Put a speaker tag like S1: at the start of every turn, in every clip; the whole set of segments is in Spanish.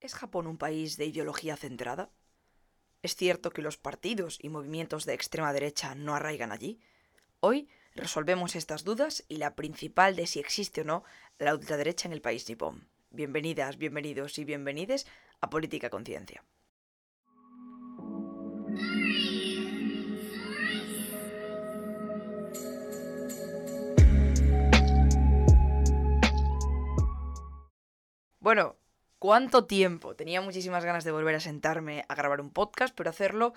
S1: ¿Es Japón un país de ideología centrada? ¿Es cierto que los partidos y movimientos de extrema derecha no arraigan allí? Hoy resolvemos estas dudas y la principal de si existe o no la ultraderecha en el país nipón. Bienvenidas, bienvenidos y bienvenides a Política Conciencia. Bueno, ¿Cuánto tiempo? Tenía muchísimas ganas de volver a sentarme a grabar un podcast, pero hacerlo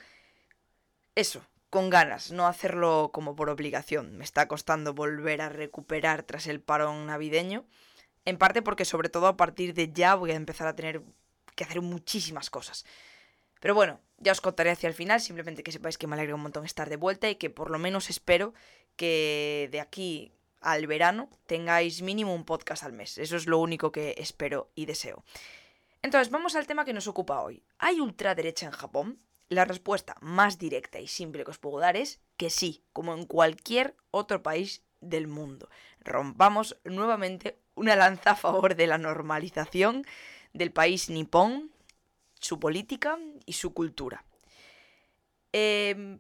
S1: eso, con ganas, no hacerlo como por obligación. Me está costando volver a recuperar tras el parón navideño, en parte porque sobre todo a partir de ya voy a empezar a tener que hacer muchísimas cosas. Pero bueno, ya os contaré hacia el final, simplemente que sepáis que me alegra un montón estar de vuelta y que por lo menos espero que de aquí al verano tengáis mínimo un podcast al mes. Eso es lo único que espero y deseo. Entonces, vamos al tema que nos ocupa hoy. ¿Hay ultraderecha en Japón? La respuesta más directa y simple que os puedo dar es que sí, como en cualquier otro país del mundo. Rompamos nuevamente una lanza a favor de la normalización del país nipón, su política y su cultura. Eh,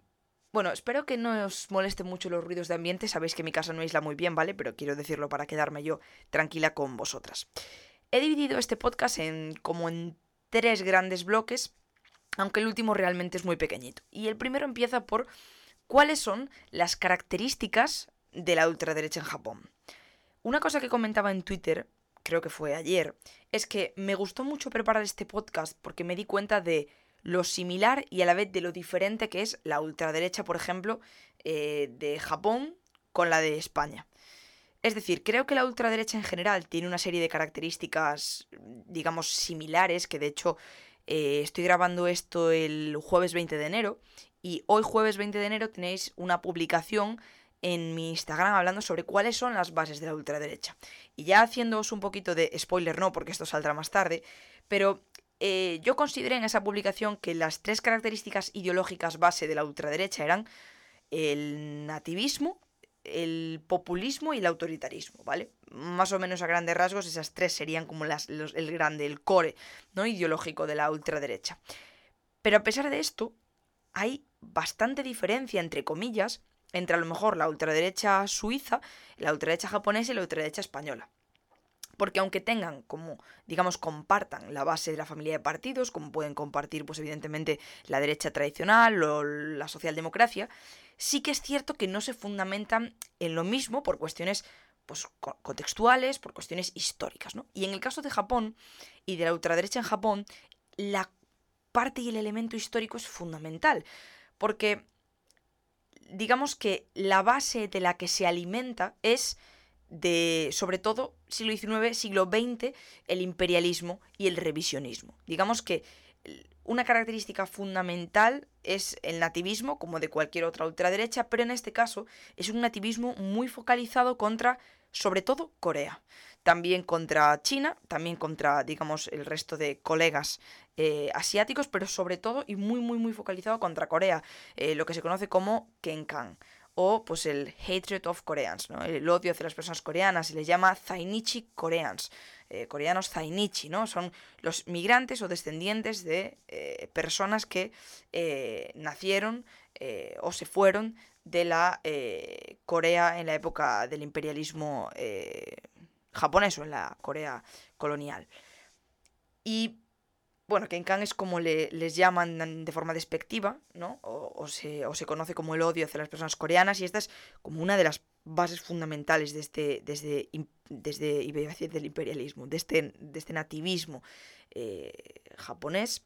S1: bueno, espero que no os moleste mucho los ruidos de ambiente. Sabéis que mi casa no aísla muy bien, ¿vale? Pero quiero decirlo para quedarme yo tranquila con vosotras. He dividido este podcast en como en tres grandes bloques, aunque el último realmente es muy pequeñito. Y el primero empieza por cuáles son las características de la ultraderecha en Japón. Una cosa que comentaba en Twitter, creo que fue ayer, es que me gustó mucho preparar este podcast porque me di cuenta de lo similar y a la vez de lo diferente que es la ultraderecha, por ejemplo, eh, de Japón con la de España. Es decir, creo que la ultraderecha en general tiene una serie de características, digamos, similares, que de hecho eh, estoy grabando esto el jueves 20 de enero, y hoy jueves 20 de enero tenéis una publicación en mi Instagram hablando sobre cuáles son las bases de la ultraderecha. Y ya haciéndoos un poquito de spoiler, no, porque esto saldrá más tarde, pero eh, yo consideré en esa publicación que las tres características ideológicas base de la ultraderecha eran el nativismo, el populismo y el autoritarismo, ¿vale? Más o menos a grandes rasgos esas tres serían como las, el grande, el core ¿no? ideológico de la ultraderecha. Pero a pesar de esto, hay bastante diferencia, entre comillas, entre a lo mejor la ultraderecha suiza, la ultraderecha japonesa y la ultraderecha española porque aunque tengan como, digamos, compartan la base de la familia de partidos, como pueden compartir, pues evidentemente, la derecha tradicional o la socialdemocracia, sí que es cierto que no se fundamentan en lo mismo por cuestiones pues, contextuales, por cuestiones históricas, ¿no? Y en el caso de Japón y de la ultraderecha en Japón, la parte y el elemento histórico es fundamental, porque digamos que la base de la que se alimenta es de, sobre todo, siglo XIX, siglo XX, el imperialismo y el revisionismo. Digamos que una característica fundamental es el nativismo, como de cualquier otra ultraderecha, pero en este caso es un nativismo muy focalizado contra, sobre todo, Corea. También contra China, también contra, digamos, el resto de colegas eh, asiáticos, pero sobre todo y muy, muy, muy focalizado contra Corea, eh, lo que se conoce como Kenkan o pues el hatred of Koreans, el odio hacia las personas coreanas, se les llama Zainichi Koreans, eh, coreanos Zainichi, ¿no? son los migrantes o descendientes de eh, personas que eh, nacieron o se fueron de la Corea en la época del imperialismo japonés o en la Corea colonial. Y bueno, Kenkan es como le, les llaman de forma despectiva, ¿no? O, se, conoce como el odio hacia las personas coreanas y esta es como una de las bases fundamentales de este, desde, desde, desde del imperialismo, de este, este nativismo eh, japonés,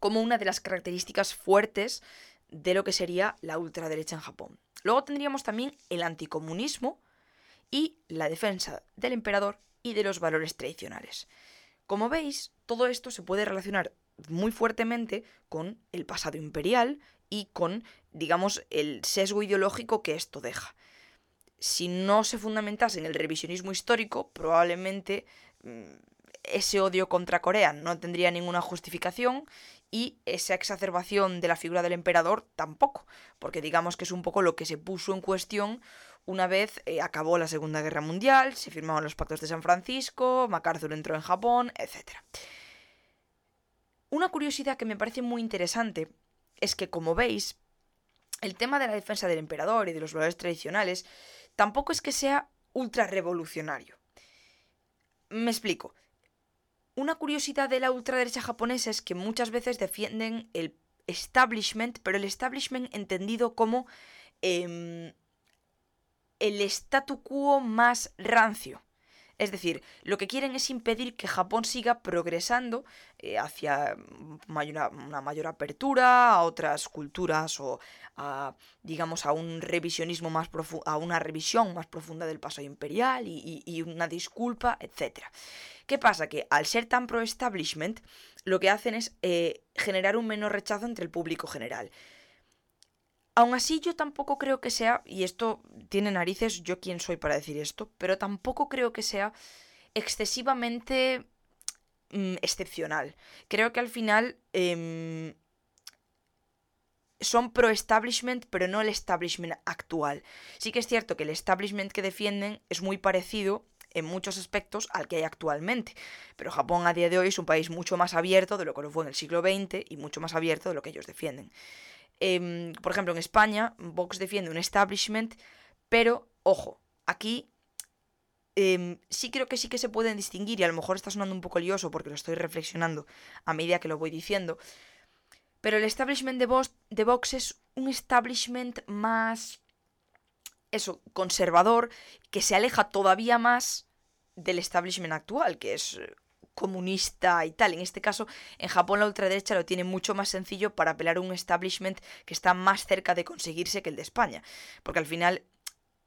S1: como una de las características fuertes de lo que sería la ultraderecha en Japón. Luego tendríamos también el anticomunismo y la defensa del emperador y de los valores tradicionales. Como veis, todo esto se puede relacionar muy fuertemente con el pasado imperial y con, digamos, el sesgo ideológico que esto deja. Si no se fundamentase en el revisionismo histórico, probablemente mm, ese odio contra Corea no tendría ninguna justificación y esa exacerbación de la figura del emperador tampoco, porque digamos que es un poco lo que se puso en cuestión una vez eh, acabó la Segunda Guerra Mundial, se firmaron los pactos de San Francisco, MacArthur entró en Japón, etc. curiosidad que me parece muy interesante es que, como veis, el tema de la defensa del emperador y de los valores tradicionales tampoco es que sea ultra revolucionario. Me explico. Una curiosidad de la ultraderecha japonesa es que muchas veces defienden el establishment, pero el establishment entendido como em, el statu quo más rancio. Es decir, lo que quieren es impedir que Japón siga progresando eh, hacia una mayor apertura a otras culturas o a, digamos, a un revisionismo más a una revisión más profunda del pasado imperial y, una disculpa, etc. ¿Qué pasa? Que al ser tan pro-establishment, lo que hacen es eh, generar un menor rechazo entre el público general. Aún así, yo tampoco creo que sea, y esto tiene narices, yo quién soy para decir esto, pero tampoco creo que sea excesivamente mm, excepcional. Creo que al final em, son pro-establishment, pero no el establishment actual. Sí que es cierto que el establishment que defienden es muy parecido en muchos aspectos al que hay actualmente. Pero Japón a día de hoy es un país mucho más abierto de lo que lo fue en el siglo XX y mucho más abierto de lo que ellos defienden. Em, por ejemplo, en España, Vox defiende un establishment, pero, ojo, aquí em, sí creo que sí que se pueden distinguir, y a lo mejor está sonando un poco lioso porque lo estoy reflexionando a medida que lo voy diciendo, pero el establishment de Vox, de Vox es un establishment más, eso, conservador, que se aleja todavía más del establishment actual, que es comunista y tal. En este caso, en Japón la ultraderecha lo tiene mucho más sencillo para apelar a un establishment que está más cerca de conseguirse que el de España. Porque al final,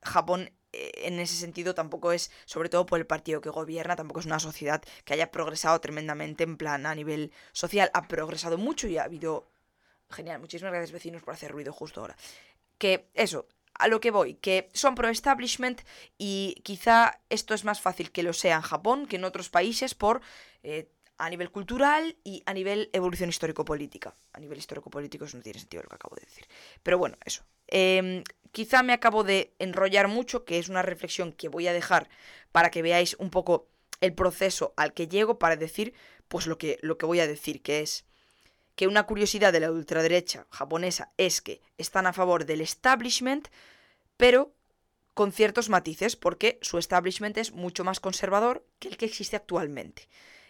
S1: Japón eh, en ese sentido tampoco es, sobre todo por el partido que gobierna, tampoco es una sociedad que haya progresado tremendamente en plan a nivel social. Ha progresado mucho y ha habido... Genial, muchísimas gracias vecinos por hacer ruido justo ahora. Que eso, a lo que voy, que son pro-establishment y quizá esto es más fácil que lo sea en Japón que en otros países por eh, a nivel cultural y a nivel evolución histórico-política. A nivel histórico-político no tiene sentido lo que acabo de decir. Pero bueno, eso. Em, quizá me acabo de enrollar mucho, que es una reflexión que voy a dejar para que veáis un poco el proceso al que llego para decir pues lo que, lo que voy a decir, que es que una curiosidad de la ultraderecha japonesa es que están a favor del establishment, pero con ciertos matices, porque su establishment es mucho más conservador que el que existe actualmente.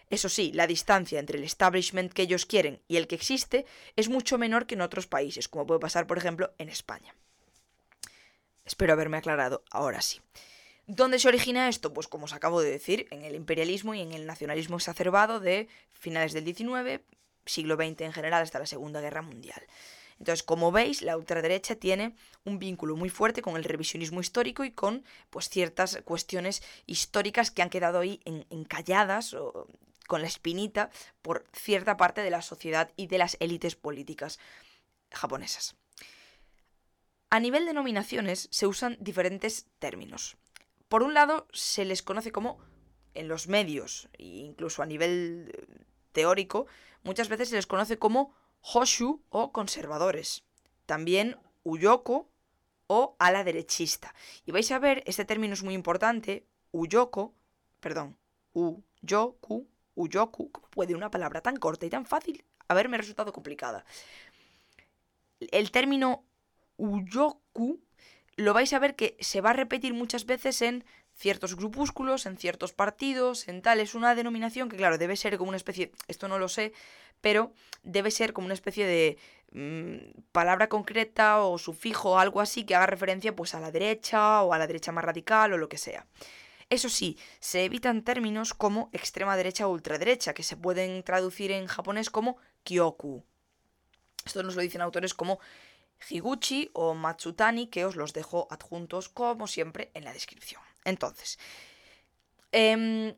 S1: Eso sí, la distancia entre el establishment que ellos quieren y el que existe es mucho menor que en otros países, como puede pasar, por ejemplo, en España. Espero haberme aclarado ahora sí. ¿Dónde se origina esto? Pues como os acabo de decir, en el imperialismo y en el nacionalismo exacerbado de finales del XIX, siglo XX en general hasta la Segunda Guerra Mundial. Entonces, como veis, la ultraderecha tiene un vínculo muy fuerte con el revisionismo histórico y con pues, ciertas cuestiones históricas que han quedado ahí encalladas o con la espinita por cierta parte de la sociedad y de las élites políticas japonesas. A nivel de nominaciones se usan diferentes términos. Por un lado, se les conoce como, en los medios, e incluso a nivel teórico, muchas veces se les conoce como Hoshu o conservadores. También Uyoko o a la derechista. Y vais a ver, este término es muy importante, Uyoko, perdón, Uyoku, Uyoku, ¿cómo puede una palabra tan corta y tan fácil haberme resultado complicada? El término Uyoku lo vais a ver que se va a repetir muchas veces en ciertos grupúsculos, en ciertos partidos, en tal. Es una denominación que, claro, debe ser como una especie, esto no lo sé, pero debe ser como una especie de mm, palabra concreta o sufijo o algo así que haga referencia pues a la derecha o a la derecha más radical o lo que sea. Eso sí, se evitan términos como extrema derecha o ultraderecha, que se pueden traducir en japonés como kyoku. Esto nos lo dicen autores como Higuchi o Matsutani, que os los dejo adjuntos como siempre en la descripción. Entonces, em,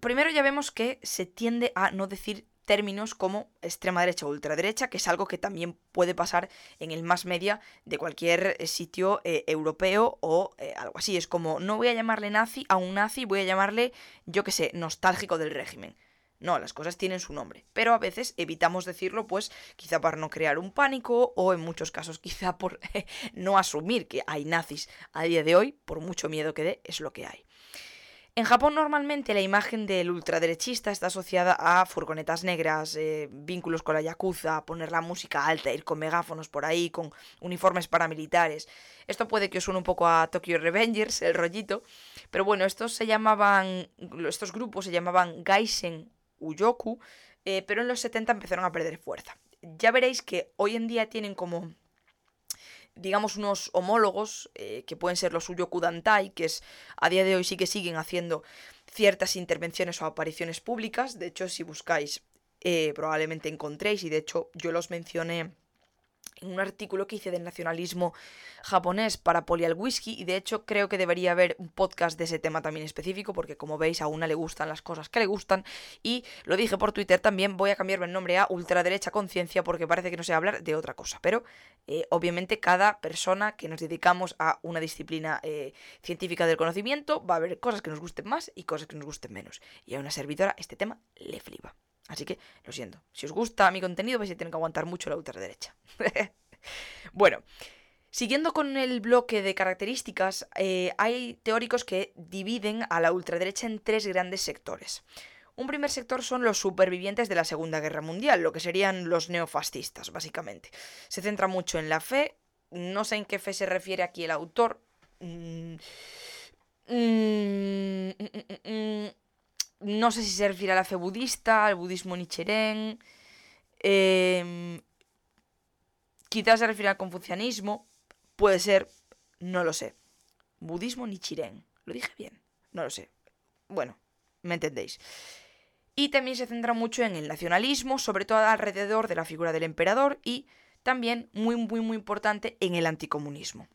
S1: primero ya vemos que se tiende a no decir términos como extrema derecha o ultraderecha, que es algo que también puede pasar en el más media de cualquier eh, sitio eh, europeo o eh, algo así. Es como, no voy a llamarle nazi a un nazi, voy a llamarle, yo qué sé, nostálgico del régimen. No, las cosas tienen su nombre, pero a veces evitamos decirlo, pues quizá para no crear un pánico o en muchos casos quizá por no asumir que hay nazis a día de hoy, por mucho miedo que dé, es lo que hay. En Japón normalmente la imagen del ultraderechista está asociada a furgonetas negras, eh, vínculos con la yakuza, poner la música alta, ir con megáfonos por ahí, con uniformes paramilitares. Esto puede que os suene un poco a Tokyo Revengers, el rollito, pero bueno, estos se llamaban, estos grupos se llamaban Gaisen Uyoku, eh, pero en los 70 empezaron a perder fuerza. Ya veréis que hoy en día tienen como digamos, unos homólogos, eh, que pueden ser los Uyoku Dantai, que es, a día de hoy sí que siguen haciendo ciertas intervenciones o apariciones públicas. De hecho, si buscáis, eh, probablemente encontréis, y de hecho yo los mencioné en un artículo que hice del nacionalismo japonés para Polial Whisky y de hecho creo que debería haber un podcast de ese tema también específico porque como veis a una le gustan las cosas que le gustan y lo dije por Twitter también voy a cambiarme el nombre a ultraderecha conciencia porque parece que no sé hablar de otra cosa. Pero eh, obviamente cada persona que nos dedicamos a una disciplina eh, científica del conocimiento va a haber cosas que nos gusten más y cosas que nos gusten menos. Y a una servidora este tema le flipa Así que, lo siento. Si os gusta mi contenido, vais a tener que aguantar mucho la ultraderecha. bueno, siguiendo con el bloque de características, eh, hay teóricos que dividen a la ultraderecha en tres grandes sectores. Un primer sector son los supervivientes de la Segunda Guerra Mundial, lo que serían los neofascistas, básicamente. Se centra mucho en la fe, no sé en qué fe se refiere aquí el autor. Mm, mm, mm, no sé si se refiere a la fe budista, al budismo nichiren. Em, quizás se refiere al confucianismo. Puede ser, no lo sé. Budismo nichiren. ¿Lo dije bien? No lo sé. Bueno, me entendéis. Y también se centra mucho en el nacionalismo, sobre todo alrededor de la figura del emperador y también, muy, muy, muy importante, en el anticomunismo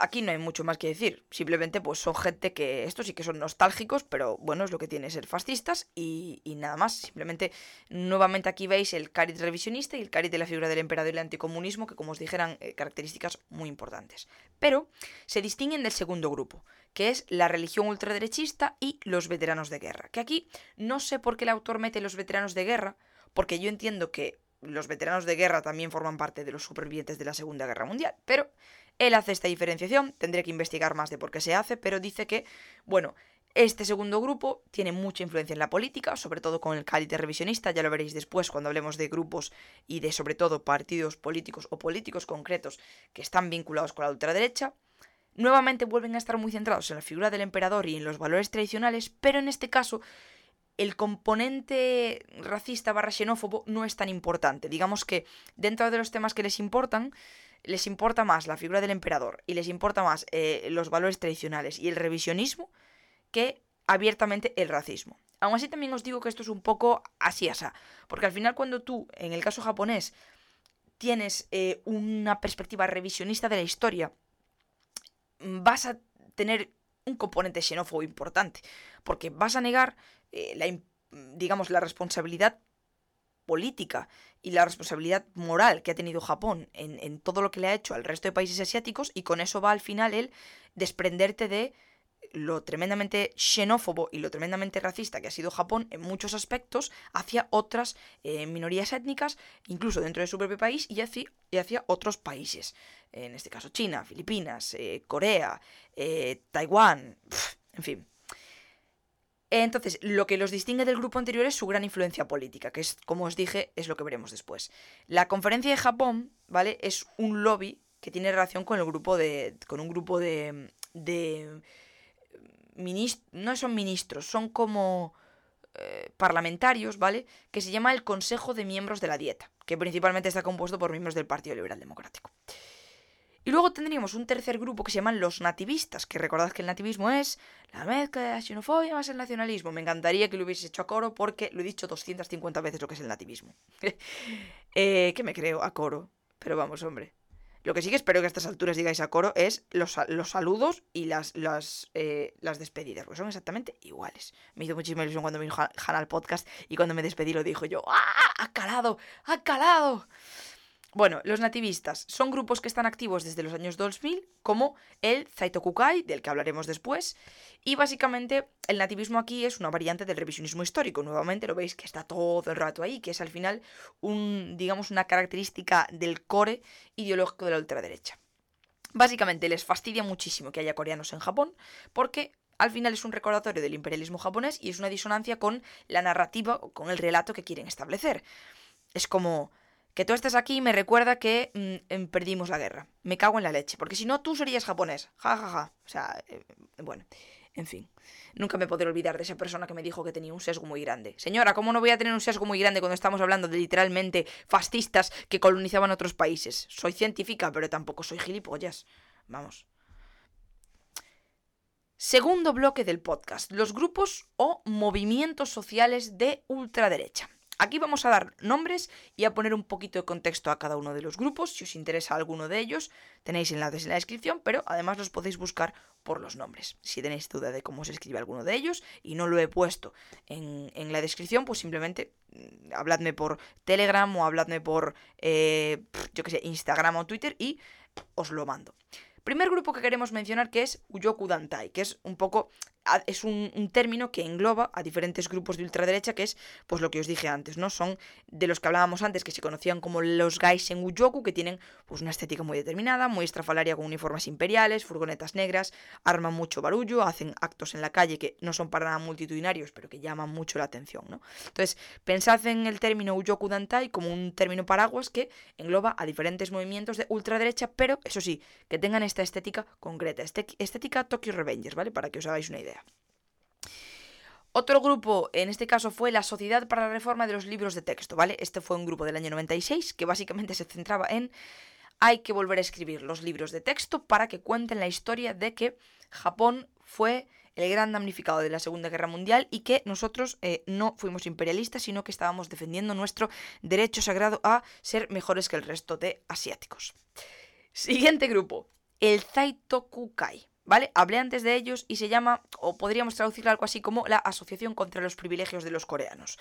S1: aquí no hay mucho más que decir. Simplemente, pues son gente que estos sí que son nostálgicos, pero bueno, es lo que tiene ser fascistas y, nada más. Simplemente, nuevamente aquí veis el cariz revisionista y el cariz de la figura del emperador y el anticomunismo, que como os dijeran, eh, características muy importantes. Pero se distinguen del segundo grupo, que es la religión ultraderechista y los veteranos de guerra. Que aquí no sé por qué el autor mete los veteranos de guerra, porque yo entiendo que los veteranos de guerra también forman parte de los supervivientes de la Segunda Guerra Mundial, pero él hace esta diferenciación, tendré que investigar más de por qué se hace, pero dice que, bueno, este segundo grupo tiene mucha influencia en la política, sobre todo con el cáliz revisionista, ya lo veréis después cuando hablemos de grupos y de sobre todo partidos políticos o políticos concretos que están vinculados con la ultraderecha. Nuevamente vuelven a estar muy centrados en la figura del emperador y en los valores tradicionales, pero en este caso el componente racista barra xenófobo no es tan importante. Digamos que dentro de los temas que les importan, les importa más la figura del emperador y les importa más eh, los valores tradicionales y el revisionismo que abiertamente el racismo. Aún así también os digo que esto es un poco así asa, porque al final cuando tú, en el caso japonés, tienes eh, una perspectiva revisionista de la historia, vas a tener un componente xenófobo importante, porque vas a negar eh, la, digamos, la responsabilidad política y la responsabilidad moral que ha tenido Japón en, todo lo que le ha hecho al resto de países asiáticos y con eso va al final el desprenderte de lo tremendamente xenófobo y lo tremendamente racista que ha sido Japón en muchos aspectos hacia otras eh, minorías étnicas, incluso dentro de su propio país y hacia, y hacia otros países. En este caso China, Filipinas, eh, Corea, Taiwán, en fin. Entonces, lo que los distingue del grupo anterior es su gran influencia política, que es, como os dije, es lo que veremos después. La conferencia de Japón, ¿vale? Es un lobby que tiene relación con el grupo de. con un grupo de. de. no son ministros, son como. Eh, parlamentarios, ¿vale? Que se llama el Consejo de Miembros de la Dieta, que principalmente está compuesto por miembros del Partido Liberal Democrático. Y luego tendríamos un tercer grupo que se llaman los nativistas, que recordad que el nativismo es la mezcla de la xenofobia más el nacionalismo. Me encantaría que lo hubiese hecho a coro porque lo he dicho 250 veces lo que es el nativismo. eh, que me creo a coro. Pero vamos, hombre. Lo que sí que espero que a estas alturas digáis a coro es los, los saludos y las, las, eh, las despedidas, porque son exactamente iguales. Me hizo muchísima ilusión cuando vino al podcast y cuando me despedí lo dijo yo, ¡ah! ¡Ha calado! ¡Ha calado! Bueno, los nativistas son grupos que están activos desde los años 2000, como el Zaitokukai, del que hablaremos después, y básicamente el nativismo aquí es una variante del revisionismo histórico. Nuevamente lo veis que está todo el rato ahí, que es al final un, digamos, una característica del core ideológico de la ultraderecha. Básicamente les fastidia muchísimo que haya coreanos en Japón, porque al final es un recordatorio del imperialismo japonés y es una disonancia con la narrativa o con el relato que quieren establecer. Es como que tú estés aquí me recuerda que mm, em, perdimos la guerra. Me cago en la leche, porque si no tú serías japonés. Ja, ja, ja. O sea, eh, bueno, en fin. Nunca me podré olvidar de esa persona que me dijo que tenía un sesgo muy grande. Señora, ¿cómo no voy a tener un sesgo muy grande cuando estamos hablando de literalmente fascistas que colonizaban otros países? Soy científica, pero tampoco soy gilipollas. Vamos. Segundo bloque del podcast, los grupos o movimientos sociales de ultraderecha. Aquí vamos a dar nombres y a poner un poquito de contexto a cada uno de los grupos. Si os interesa alguno de ellos, tenéis enlaces en la descripción, pero además los podéis buscar por los nombres. Si tenéis duda de cómo se escribe alguno de ellos y no lo he puesto en, la descripción, pues simplemente mm, habladme por Telegram o habladme por, eh, yo sé, Instagram o Twitter y os lo mando. Primer grupo que queremos mencionar que es Uyoku Dantai, que es un poco es un, término que engloba a diferentes grupos de ultraderecha, que es pues lo que os dije antes, ¿no? Son de los que hablábamos antes, que se conocían como los en Uyoku, que tienen pues una estética muy determinada, muy estrafalaria con uniformes imperiales, furgonetas negras, arman mucho barullo, hacen actos en la calle que no son para nada multitudinarios, pero que llaman mucho la atención, ¿no? Entonces, pensad en el término Uyoku Dantai como un término paraguas que engloba a diferentes movimientos de ultraderecha, pero eso sí, que tengan esta estética concreta, estética Tokyo Revengers, ¿vale? Para que os hagáis una idea. Otro grupo, en este caso, fue la Sociedad para la Reforma de los Libros de Texto, ¿vale? Este fue un grupo del año 96 que básicamente se centraba en hay que volver a escribir los libros de texto para que cuenten la historia de que Japón fue el gran damnificado de la Segunda Guerra Mundial y que nosotros eh, no fuimos imperialistas, sino que estábamos defendiendo nuestro derecho sagrado a ser mejores que el resto de asiáticos. Siguiente grupo, el Zaitokukai. ¿Vale? Hablé antes de ellos y se llama, o podríamos traducirlo algo así como la Asociación contra los Privilegios de los Coreanos.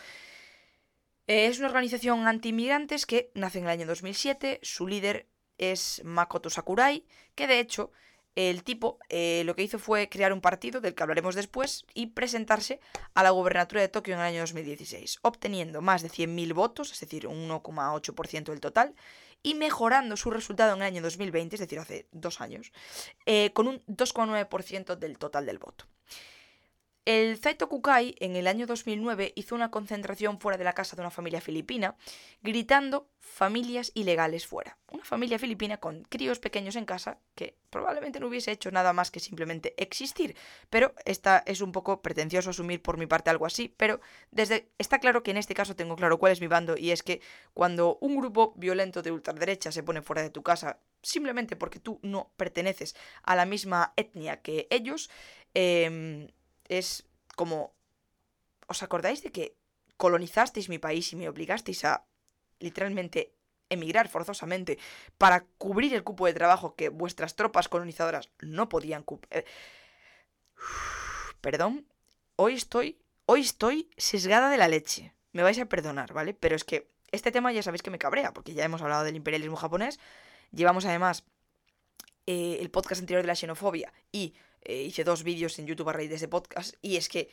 S1: Eh, es una organización anti-inmigrantes que nace en el año 2007, su líder es Makoto Sakurai, que de hecho el tipo eh, lo que hizo fue crear un partido del que hablaremos después y presentarse a la gobernatura de Tokio en el año 2016, obteniendo más de 100.000 votos, es decir, un 1,8% del total, y mejorando su resultado en el año 2020, es decir, hace dos años, eh, con un 2,9% del total del voto. El Zaito Kukai en el año 2009 hizo una concentración fuera de la casa de una familia filipina, gritando familias ilegales fuera. Una familia filipina con críos pequeños en casa que probablemente no hubiese hecho nada más que simplemente existir. Pero esta es un poco pretencioso asumir por mi parte algo así, pero desde está claro que en este caso tengo claro cuál es mi bando y es que cuando un grupo violento de ultraderecha se pone fuera de tu casa simplemente porque tú no perteneces a la misma etnia que ellos, eh, es como... ¿Os acordáis de que colonizasteis mi país y me obligasteis a literalmente emigrar forzosamente para cubrir el cupo de trabajo que vuestras tropas colonizadoras no podían cubrir? Eh, perdón, hoy estoy, hoy estoy sesgada de la leche. Me vais a perdonar, ¿vale? Pero es que este tema ya sabéis que me cabrea, porque ya hemos hablado del imperialismo japonés. Llevamos además eh, el podcast anterior de la xenofobia y eh, hice dos vídeos en YouTube a raíz de ese podcast, y es que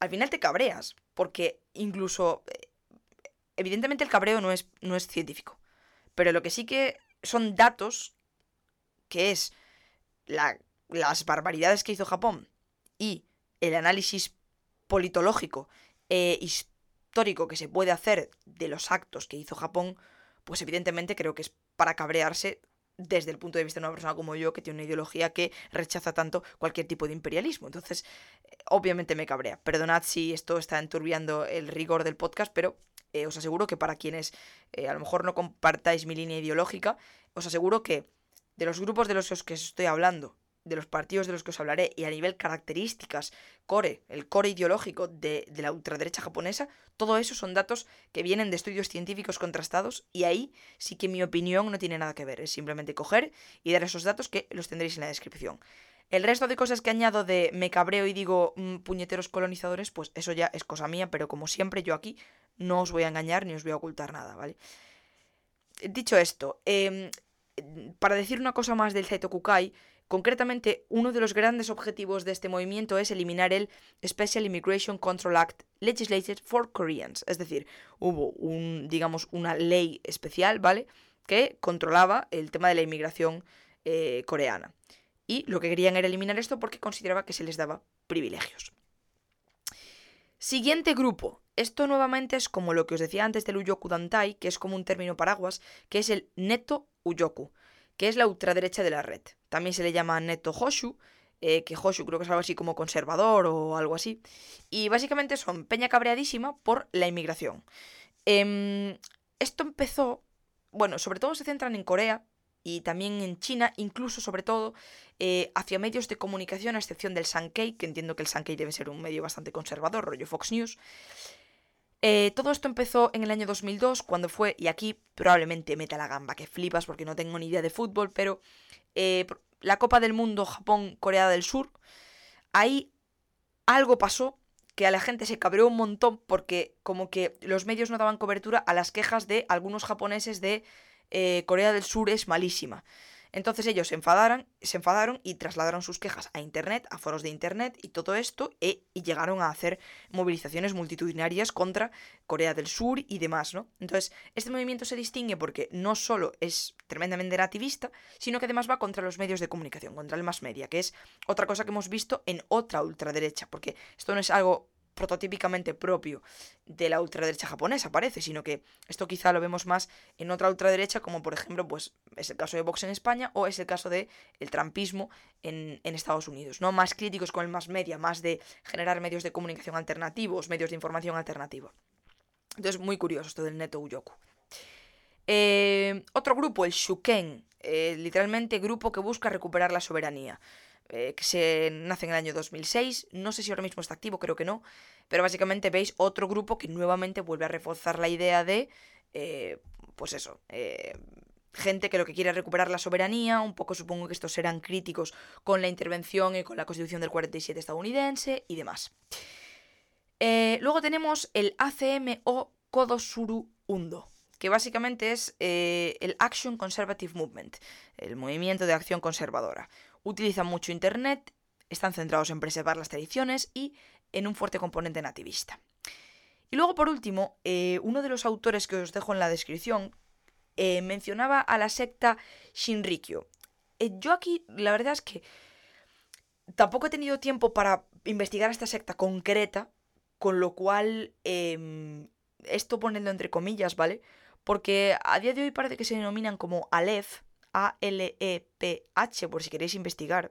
S1: al final te cabreas, porque incluso, eh, evidentemente el cabreo no es, no es científico, pero lo que sí que son datos, que es las barbaridades que hizo Japón y el análisis politológico e histórico que se puede hacer de los actos que hizo Japón, pues evidentemente creo que es para cabrearse desde el punto de vista de una persona como yo que tiene una ideología que rechaza tanto cualquier tipo de imperialismo. Entonces, eh, obviamente me cabrea. Perdonad si esto está enturbiando el rigor del podcast, pero eh, os aseguro que para quienes eh, a lo mejor no compartáis mi línea ideológica, os aseguro que de los grupos de los que os estoy hablando, de los partidos de los que os hablaré y a nivel características, core, el core ideológico de, la ultraderecha japonesa, todo eso son datos que vienen de estudios científicos contrastados y ahí sí que mi opinión no tiene nada que ver, es simplemente coger y dar esos datos que los tendréis en la descripción. El resto de cosas que añado de me cabreo y digo mm, puñeteros colonizadores, pues eso ya es cosa mía, pero como siempre yo aquí no os voy a engañar ni os voy a ocultar nada, ¿vale? Dicho esto, em, para decir una cosa más del Zaito Kukai, Concretamente, uno de los grandes objetivos de este movimiento es eliminar el Special Immigration Control Act Legislated for Koreans. Es decir, hubo un, digamos, una ley especial, ¿vale? Que controlaba el tema de la inmigración eh, coreana. Y lo que querían era eliminar esto porque consideraba que se les daba privilegios. Siguiente grupo. Esto nuevamente es como lo que os decía antes del Uyoku Dantai, que es como un término paraguas, que es el Neto Uyoku, que es la ultraderecha de la red. También se le llama Neto Hoshu, eh, que Hoshu creo que es algo así como conservador o algo así. Y básicamente son peña cabreadísima por la inmigración. Em, esto empezó, bueno, sobre todo se centran en Corea, y también en China, incluso sobre todo eh, hacia medios de comunicación, a excepción del Sankei, que entiendo que el Sankei debe ser un medio bastante conservador, rollo Fox News. Eh, todo esto empezó en el año 2002, cuando fue, y aquí probablemente meta la gamba, que flipas porque no tengo ni idea de fútbol, pero eh, la Copa del Mundo Japón-Corea del Sur, ahí algo pasó que a la gente se cabreó un montón porque como que los medios no daban cobertura a las quejas de algunos japoneses de eh, Corea del Sur es malísima. Entonces ellos se enfadaron, se enfadaron y trasladaron sus quejas a Internet, a foros de Internet y todo esto, e, y llegaron a hacer movilizaciones multitudinarias contra Corea del Sur y demás, ¿no? Entonces, este movimiento se distingue porque no solo es tremendamente nativista, sino que además va contra los medios de comunicación, contra el mass media, que es otra cosa que hemos visto en otra ultraderecha, porque esto no es algo prototípicamente propio de la ultraderecha japonesa, parece, sino que esto quizá lo vemos más en otra ultraderecha, como por ejemplo, pues es el caso de Vox en España o es el caso de el trampismo en, Estados Unidos, ¿no? Más críticos con el más media, más de generar medios de comunicación alternativos, medios de información alternativos. Entonces, muy curioso esto del Neto Uyoku. Eh, otro grupo, el Shuken, eh, literalmente grupo que busca recuperar la soberanía. Eh, que se nace en el año 2006. No sé si ahora mismo está activo, creo que no. Pero básicamente veis otro grupo que nuevamente vuelve a reforzar la idea de, eh, pues eso, eh, gente que lo que quiere es recuperar la soberanía. Un poco supongo que estos serán críticos con la intervención y con la constitución del 47 estadounidense y demás. luego tenemos el ACM o Kodosuru Undo que básicamente es el Action Conservative Movement, el movimiento de acción conservadora utilizan mucho Internet, están centrados en preservar las tradiciones y en un fuerte componente nativista. Y luego, por último, eh, uno de los autores que os dejo en la descripción eh, mencionaba a la secta Shinrikyo. Eh, yo aquí, la verdad es que tampoco he tenido tiempo para investigar esta secta concreta, con lo cual, em, esto poniendo entre comillas, ¿vale? Porque a día de hoy parece que se denominan como Aleph, a-L-E-P-H, por si queréis investigar.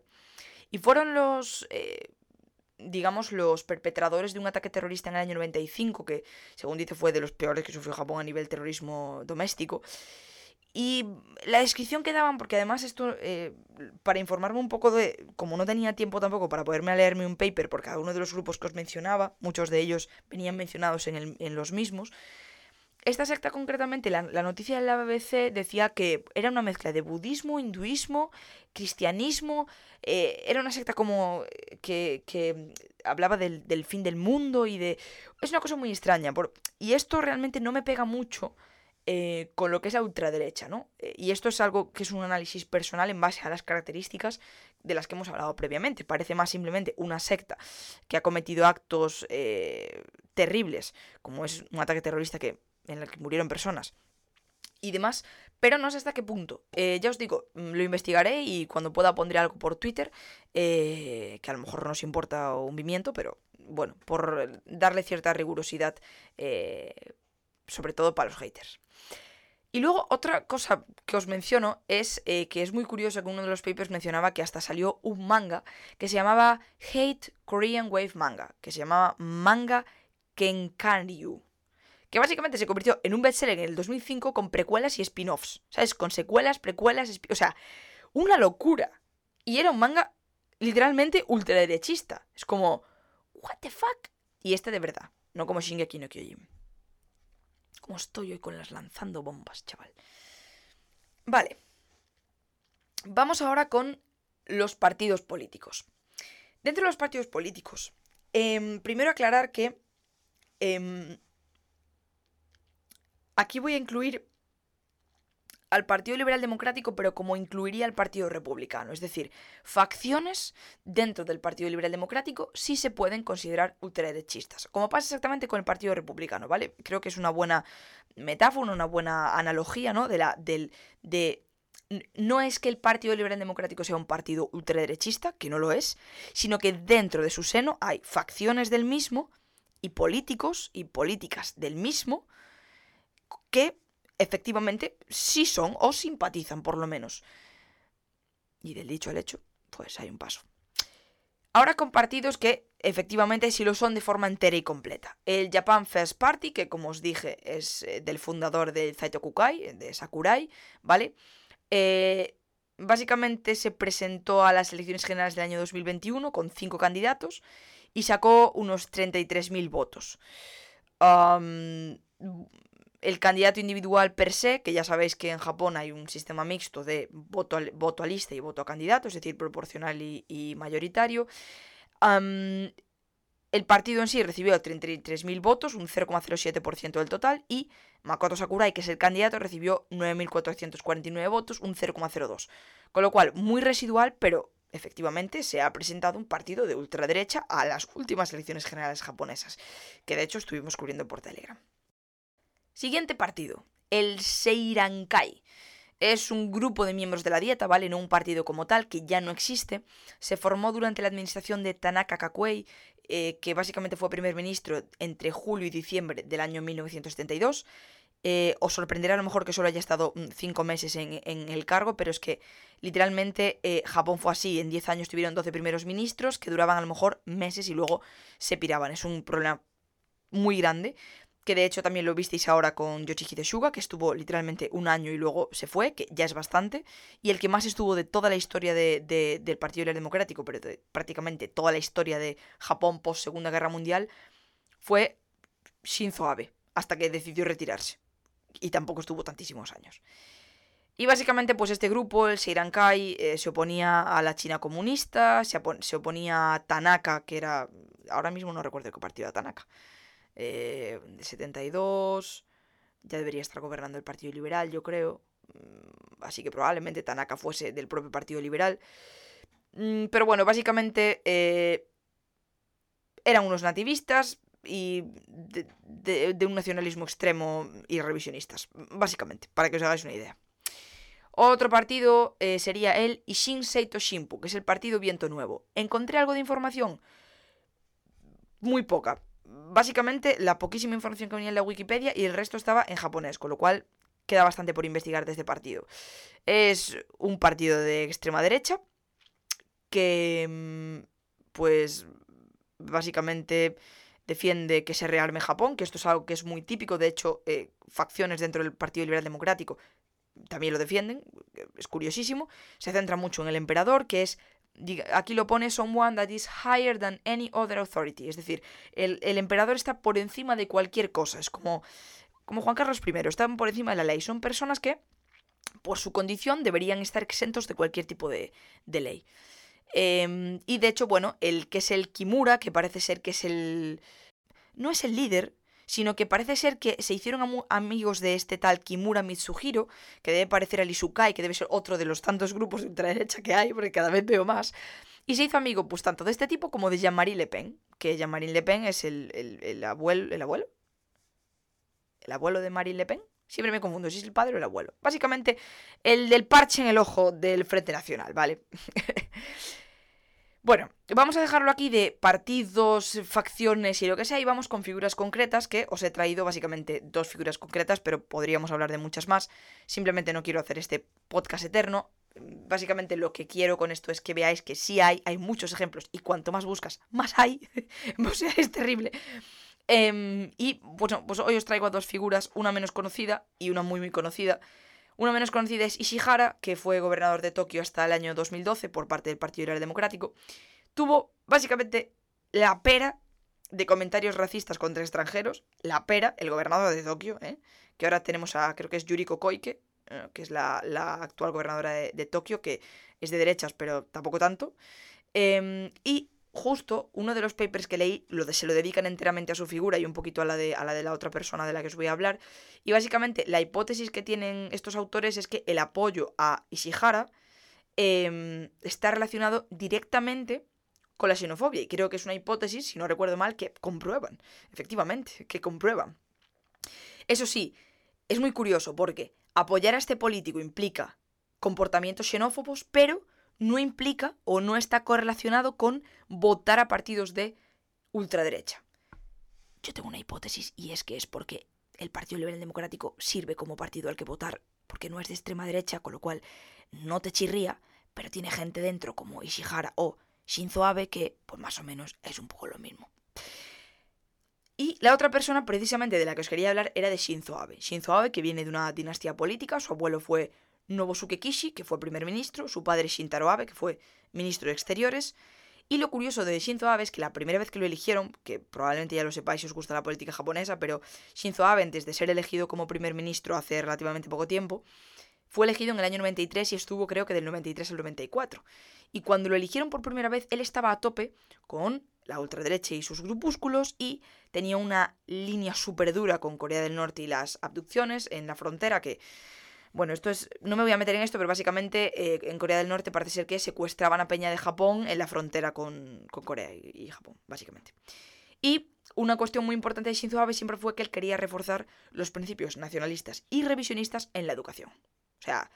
S1: Y fueron los, eh, digamos, los perpetradores de un ataque terrorista en el año 95, que según dice fue de los peores que sufrió Japón a nivel terrorismo doméstico. Y la descripción que daban, porque además esto, eh, para informarme un poco de, como no tenía tiempo tampoco para poderme leerme un paper por cada uno de los grupos que os mencionaba, muchos de ellos venían mencionados en, en los mismos, esta secta concretamente, la, noticia de la BBC decía que era una mezcla de budismo, hinduismo, cristianismo, eh, era una secta como eh, que, hablaba del, fin del mundo y de... Es una cosa muy extraña, y esto realmente no me pega mucho eh, con lo que es la ultraderecha, ¿no? y esto es algo que es un análisis personal en base a las características de las que hemos hablado previamente. Parece más simplemente una secta que ha cometido actos terribles, como es un ataque terrorista que en el que murieron personas y demás, pero no sé hasta qué punto. Eh, ya os digo, mm, lo investigaré y cuando pueda pondré algo por Twitter, eh, que a lo mejor no os importa un movimiento, pero bueno, por darle cierta rigurosidad, eh, sobre todo para los haters. Y luego otra cosa que os menciono es que es muy curioso que uno de los papers mencionaba que hasta salió un manga que se llamaba Hate Korean Wave Manga, que se llamaba Manga Kenkaryu que básicamente se convirtió en un bestseller en el 2005 con precuelas y spin-offs, ¿sabes? Con secuelas, precuelas, o sea, una locura. Y era un manga literalmente ultraderechista. Es como, what the fuck? Y este de verdad, no como Shingeki no Kyojin. Como estoy hoy con las lanzando bombas, chaval. Vale. Vamos ahora con los partidos políticos. Dentro de los partidos políticos, em, primero aclarar que em, Aquí voy a incluir al Partido Liberal Democrático, pero como incluiría al Partido Republicano. Es decir, facciones dentro del Partido Liberal Democrático sí se pueden considerar ultraderechistas. Como pasa exactamente con el Partido Republicano, ¿vale? Creo que es una buena metáfora, una buena analogía, ¿no? De la, del, de no es que el Partido Liberal Democrático sea un partido ultraderechista, que no lo es, sino que dentro de su seno hay facciones del mismo y políticos y políticas del mismo que efectivamente sí son o simpatizan por lo menos. Y del dicho al hecho, pues hay un paso. Ahora con partidos que efectivamente sí lo son de forma entera y completa. El Japan First Party, que como os dije es eh, del fundador de Zaito Kukai, de Sakurai, ¿vale? Eh, básicamente se presentó a las elecciones generales del año 2021 con cinco candidatos y sacó unos 33.000 votos. El candidato individual per se, que ya sabéis que en Japón hay un sistema mixto de voto a, voto a lista y voto a candidato, es decir, proporcional y, mayoritario. el partido en sí recibió 33.000 votos, un 0,07% del total, y Makoto Sakurai, que es el candidato, recibió 9.449 votos, un 0,02%. Con lo cual, muy residual, pero efectivamente se ha presentado un partido de ultraderecha a las últimas elecciones generales japonesas, que de hecho estuvimos cubriendo por Telegram. Siguiente partido, el Seirankai. Es un grupo de miembros de la dieta, ¿vale? No un partido como tal, que ya no existe. Se formó durante la administración de Tanaka Kakuei, eh, que básicamente fue primer ministro entre julio y diciembre del año 1972. Eh, os sorprenderá a lo mejor que solo haya estado mm, cinco meses en, el cargo, pero es que literalmente eh, Japón fue así. En 10 años tuvieron 12 primeros ministros que duraban a lo mejor meses y luego se piraban. Es un problema muy grande, que de hecho también lo visteis ahora con Yoshihide Suga, que estuvo literalmente un año y luego se fue, que ya es bastante. Y el que más estuvo de toda la historia del Partido Liberal Democrático, pero de prácticamente toda la historia de Japón post Segunda Guerra Mundial, fue Shinzo Abe, hasta que decidió retirarse y tampoco estuvo tantísimos años. Y básicamente, pues este grupo, el Seirankai, eh, se oponía a la China comunista, se, oponía a Tanaka, que era. Ahora mismo no recuerdo qué partido era Tanaka. Eh, de 72. Ya debería estar gobernando el Partido Liberal, yo creo. Mm, así que probablemente Tanaka fuese del propio Partido Liberal. Mm, pero bueno, básicamente. Eh, eran unos nativistas, y de, un nacionalismo extremo y revisionistas, básicamente, para que os hagáis una idea. Otro partido eh, sería el Ishin Seito Shimpu, que es el partido Viento Nuevo. ¿Encontré algo de información? Muy poca. Básicamente, la poquísima información que venía en la Wikipedia y el resto estaba en japonés, con lo cual queda bastante por investigar de este partido. Es un partido de extrema derecha que, mm, pues, básicamente defiende que se rearme Japón, que esto es algo que es muy típico, de hecho, eh, facciones dentro del Partido Liberal Democrático también lo defienden, es curiosísimo, se centra mucho en el emperador, que es, aquí lo pone, someone that is higher than any other authority, es decir, el, emperador está por encima de cualquier cosa, es como, como Juan Carlos I, están por encima de la ley, son personas que, por su condición, deberían estar exentos de cualquier tipo de, de ley. Em, y de hecho, bueno, el que es el Kimura, que parece ser que es el... No es el líder, sino que parece ser que se hicieron amigos de este tal Kimura Mitsuhiro, que debe parecer al Isukai, que debe ser otro de los tantos grupos de ultraderecha que hay, porque cada vez veo más. Y se hizo amigo, pues, tanto de este tipo como de Jean-Marie Le Pen, que Jean-Marie Le Pen es el, el, abuelo... ¿El abuelo? ¿El abuelo de Marine Le Pen? Siempre me confundo si es el padre o el abuelo. Básicamente, el del parche en el ojo del Frente Nacional, ¿vale? bueno, vamos a dejarlo aquí de partidos, facciones y lo que sea, y vamos con figuras concretas, que os he traído básicamente dos figuras concretas, pero podríamos hablar de muchas más. Simplemente no quiero hacer este podcast eterno. Básicamente lo que quiero con esto es que veáis que sí hay, hay muchos ejemplos, y cuanto más buscas, más hay. o sea, es terrible. Em, y pues, pues hoy os traigo dos figuras, una menos conocida y una muy muy conocida. Una menos conocida es Ishihara, que fue gobernador de Tokio hasta el año 2012 por parte del Partido Liberal Democrático. Tuvo básicamente la pera de comentarios racistas contra extranjeros. La pera, el gobernador de Tokio, ¿eh? que ahora tenemos a, creo que es Yuriko Koike, eh, que es la, actual gobernadora de, Tokio, que es de derechas, pero tampoco tanto. Em, y justo uno de los papers que leí lo de, se lo dedican enteramente a su figura y un poquito a la, de, a la de la otra persona de la que os voy a hablar. Y básicamente la hipótesis que tienen estos autores es que el apoyo a Ishihara em, está relacionado directamente con la xenofobia. Y creo que es una hipótesis, si no recuerdo mal, que comprueban. Efectivamente, que comprueban. Eso sí, es muy curioso porque apoyar a este político implica comportamientos xenófobos, pero no implica o no está correlacionado con votar a partidos de ultraderecha. Yo tengo una hipótesis y es que es porque el Partido Liberal Democrático sirve como partido al que votar porque no es de extrema derecha, con lo cual no te chirría, pero tiene gente dentro como Ishihara o Shinzo Abe que pues más o menos es un poco lo mismo. Y la otra persona precisamente de la que os quería hablar era de Shinzo Abe. Shinzo Abe que viene de una dinastía política, su abuelo fue Nobusuke Kishi, que fue primer ministro, su padre Shintaro Abe, que fue ministro de Exteriores, y lo curioso de Shinzo Abe es que la primera vez que lo eligieron, que probablemente ya lo sepáis si os gusta la política japonesa, pero Shinzo Abe, antes de ser elegido como primer ministro hace relativamente poco tiempo, fue elegido en el año 93 y estuvo creo que del 93 al 94. Y cuando lo eligieron por primera vez, él estaba a tope con la ultraderecha y sus grupúsculos y tenía una línea súper dura con Corea del Norte y las abducciones en la frontera que bueno, esto es. No me voy a meter en esto, pero básicamente eh, en Corea del Norte parece ser que secuestraban a Peña de Japón en la frontera con, Corea y, Japón, básicamente. Y una cuestión muy importante de Shinzo Abe siempre fue que él quería reforzar los principios nacionalistas y revisionistas en la educación. O sea,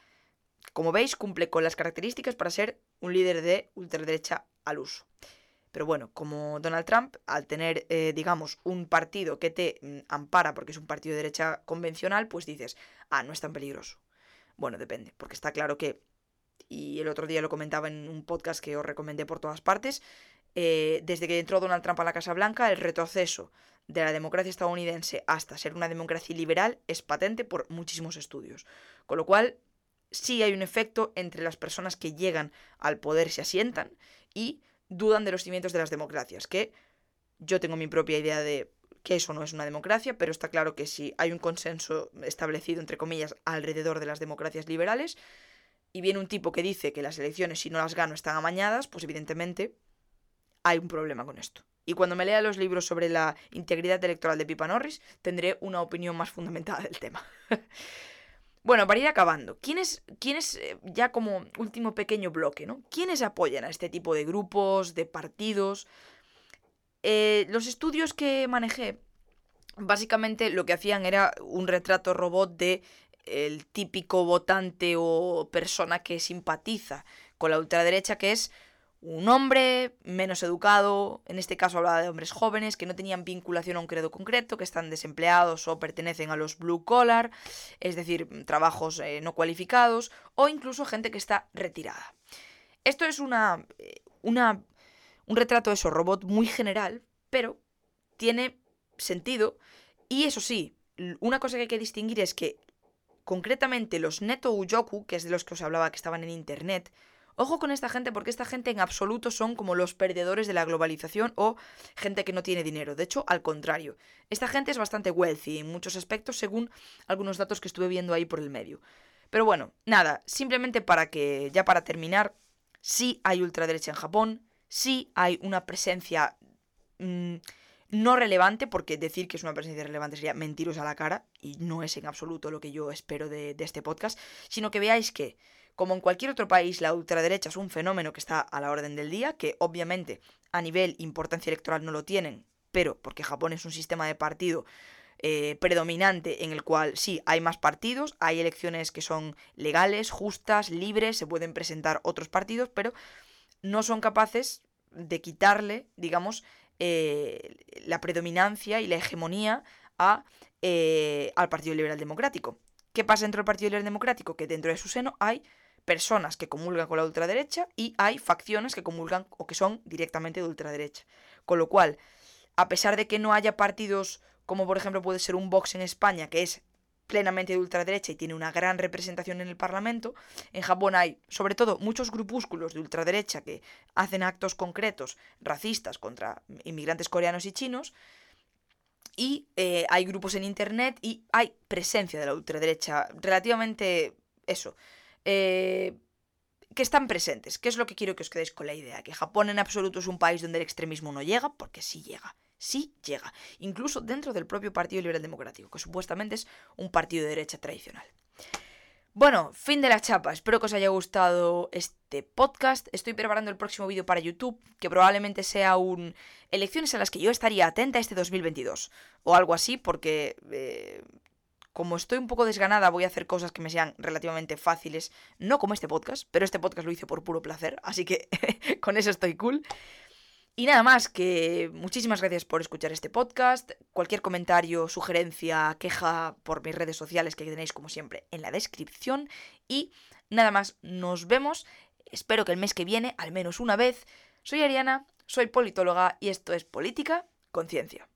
S1: como veis, cumple con las características para ser un líder de ultraderecha al uso. Pero bueno, como Donald Trump, al tener, eh, digamos, un partido que te mm, ampara porque es un partido de derecha convencional, pues dices, ah, no es tan peligroso. Bueno, depende, porque está claro que, y el otro día lo comentaba en un podcast que os recomendé por todas partes, eh, desde que entró Donald Trump a la Casa Blanca, el retroceso de la democracia estadounidense hasta ser una democracia liberal es patente por muchísimos estudios. Con lo cual, sí hay un efecto entre las personas que llegan al poder, se asientan, y dudan de los cimientos de las democracias, que yo tengo mi propia idea de que eso no es una democracia, pero está claro que si hay un consenso establecido, entre comillas, alrededor de las democracias liberales, y viene un tipo que dice que las elecciones, si no las gano, están amañadas, pues evidentemente hay un problema con esto. Y cuando me lea los libros sobre la integridad electoral de Pipa Norris, tendré una opinión más fundamentada del tema. bueno, para ir acabando, ¿quiénes, quiénes, eh, ya como último pequeño bloque, ¿no? ¿Quiénes apoyan a este tipo de grupos, de partidos? Eh, los estudios que manejé, básicamente lo que hacían era un retrato robot de el típico votante o persona que simpatiza con la ultraderecha, que es un hombre menos educado, en este caso hablaba de hombres jóvenes que no tenían vinculación a un credo concreto, que están desempleados o pertenecen a los blue collar, es decir, trabajos eh, no cualificados, o incluso gente que está retirada. Esto es una, eh, una un retrato de eso, robot muy general, pero tiene sentido. Y eso sí, una cosa que hay que distinguir es que concretamente los Neto Uyoku, que es de los que os hablaba que estaban en internet, ojo con esta gente porque esta gente en absoluto son como los perdedores de la globalización o gente que no tiene dinero. De hecho, al contrario, esta gente es bastante wealthy en muchos aspectos según algunos datos que estuve viendo ahí por el medio. Pero bueno, nada, simplemente para que, ya para terminar, sí hay ultraderecha en Japón, sí hay una presencia mm, no relevante, porque decir que es una presencia relevante sería mentiros a la cara, y no es en absoluto lo que yo espero de, este podcast, sino que veáis que, como en cualquier otro país, la ultraderecha es un fenómeno que está a la orden del día, que obviamente a nivel importancia electoral no lo tienen, pero porque Japón es un sistema de partido eh, predominante en el cual sí, hay más partidos, hay elecciones que son legales, justas, libres, se pueden presentar otros partidos, pero no son capaces de quitarle, digamos, eh, la predominancia y la hegemonía a, eh, al Partido Liberal Democrático. ¿Qué pasa dentro del Partido Liberal Democrático? Que dentro de su seno hay personas que comulgan con la ultraderecha y hay facciones que comulgan o que son directamente de ultraderecha. Con lo cual, a pesar de que no haya partidos como por ejemplo puede ser un Vox en España, que es plenamente de ultraderecha y tiene una gran representación en el Parlamento. En Japón hay, sobre todo, muchos grupúsculos de ultraderecha que hacen actos concretos racistas contra inmigrantes coreanos y chinos. Y eh, hay grupos en Internet y hay presencia de la ultraderecha relativamente eso. Eh, que están presentes. ¿Qué es lo que quiero que os quedéis con la idea? Que Japón en absoluto es un país donde el extremismo no llega, porque sí llega sí llega, incluso dentro del propio Partido Liberal Democrático, que supuestamente es un partido de derecha tradicional. Bueno, fin de la chapa. Espero que os haya gustado este podcast. Estoy preparando el próximo vídeo para YouTube, que probablemente sea un elecciones a las que yo estaría atenta este 2022 o algo así, porque eh, como estoy un poco desganada, voy a hacer cosas que me sean relativamente fáciles, no como este podcast, pero este podcast lo hice por puro placer, así que con eso estoy cool. Y nada más, que muchísimas gracias por escuchar este podcast. Cualquier comentario, sugerencia, queja por mis redes sociales que tenéis como siempre en la descripción. Y nada más, nos vemos. Espero que el mes que viene, al menos una vez. Soy Ariana, soy politóloga y esto es Política Conciencia.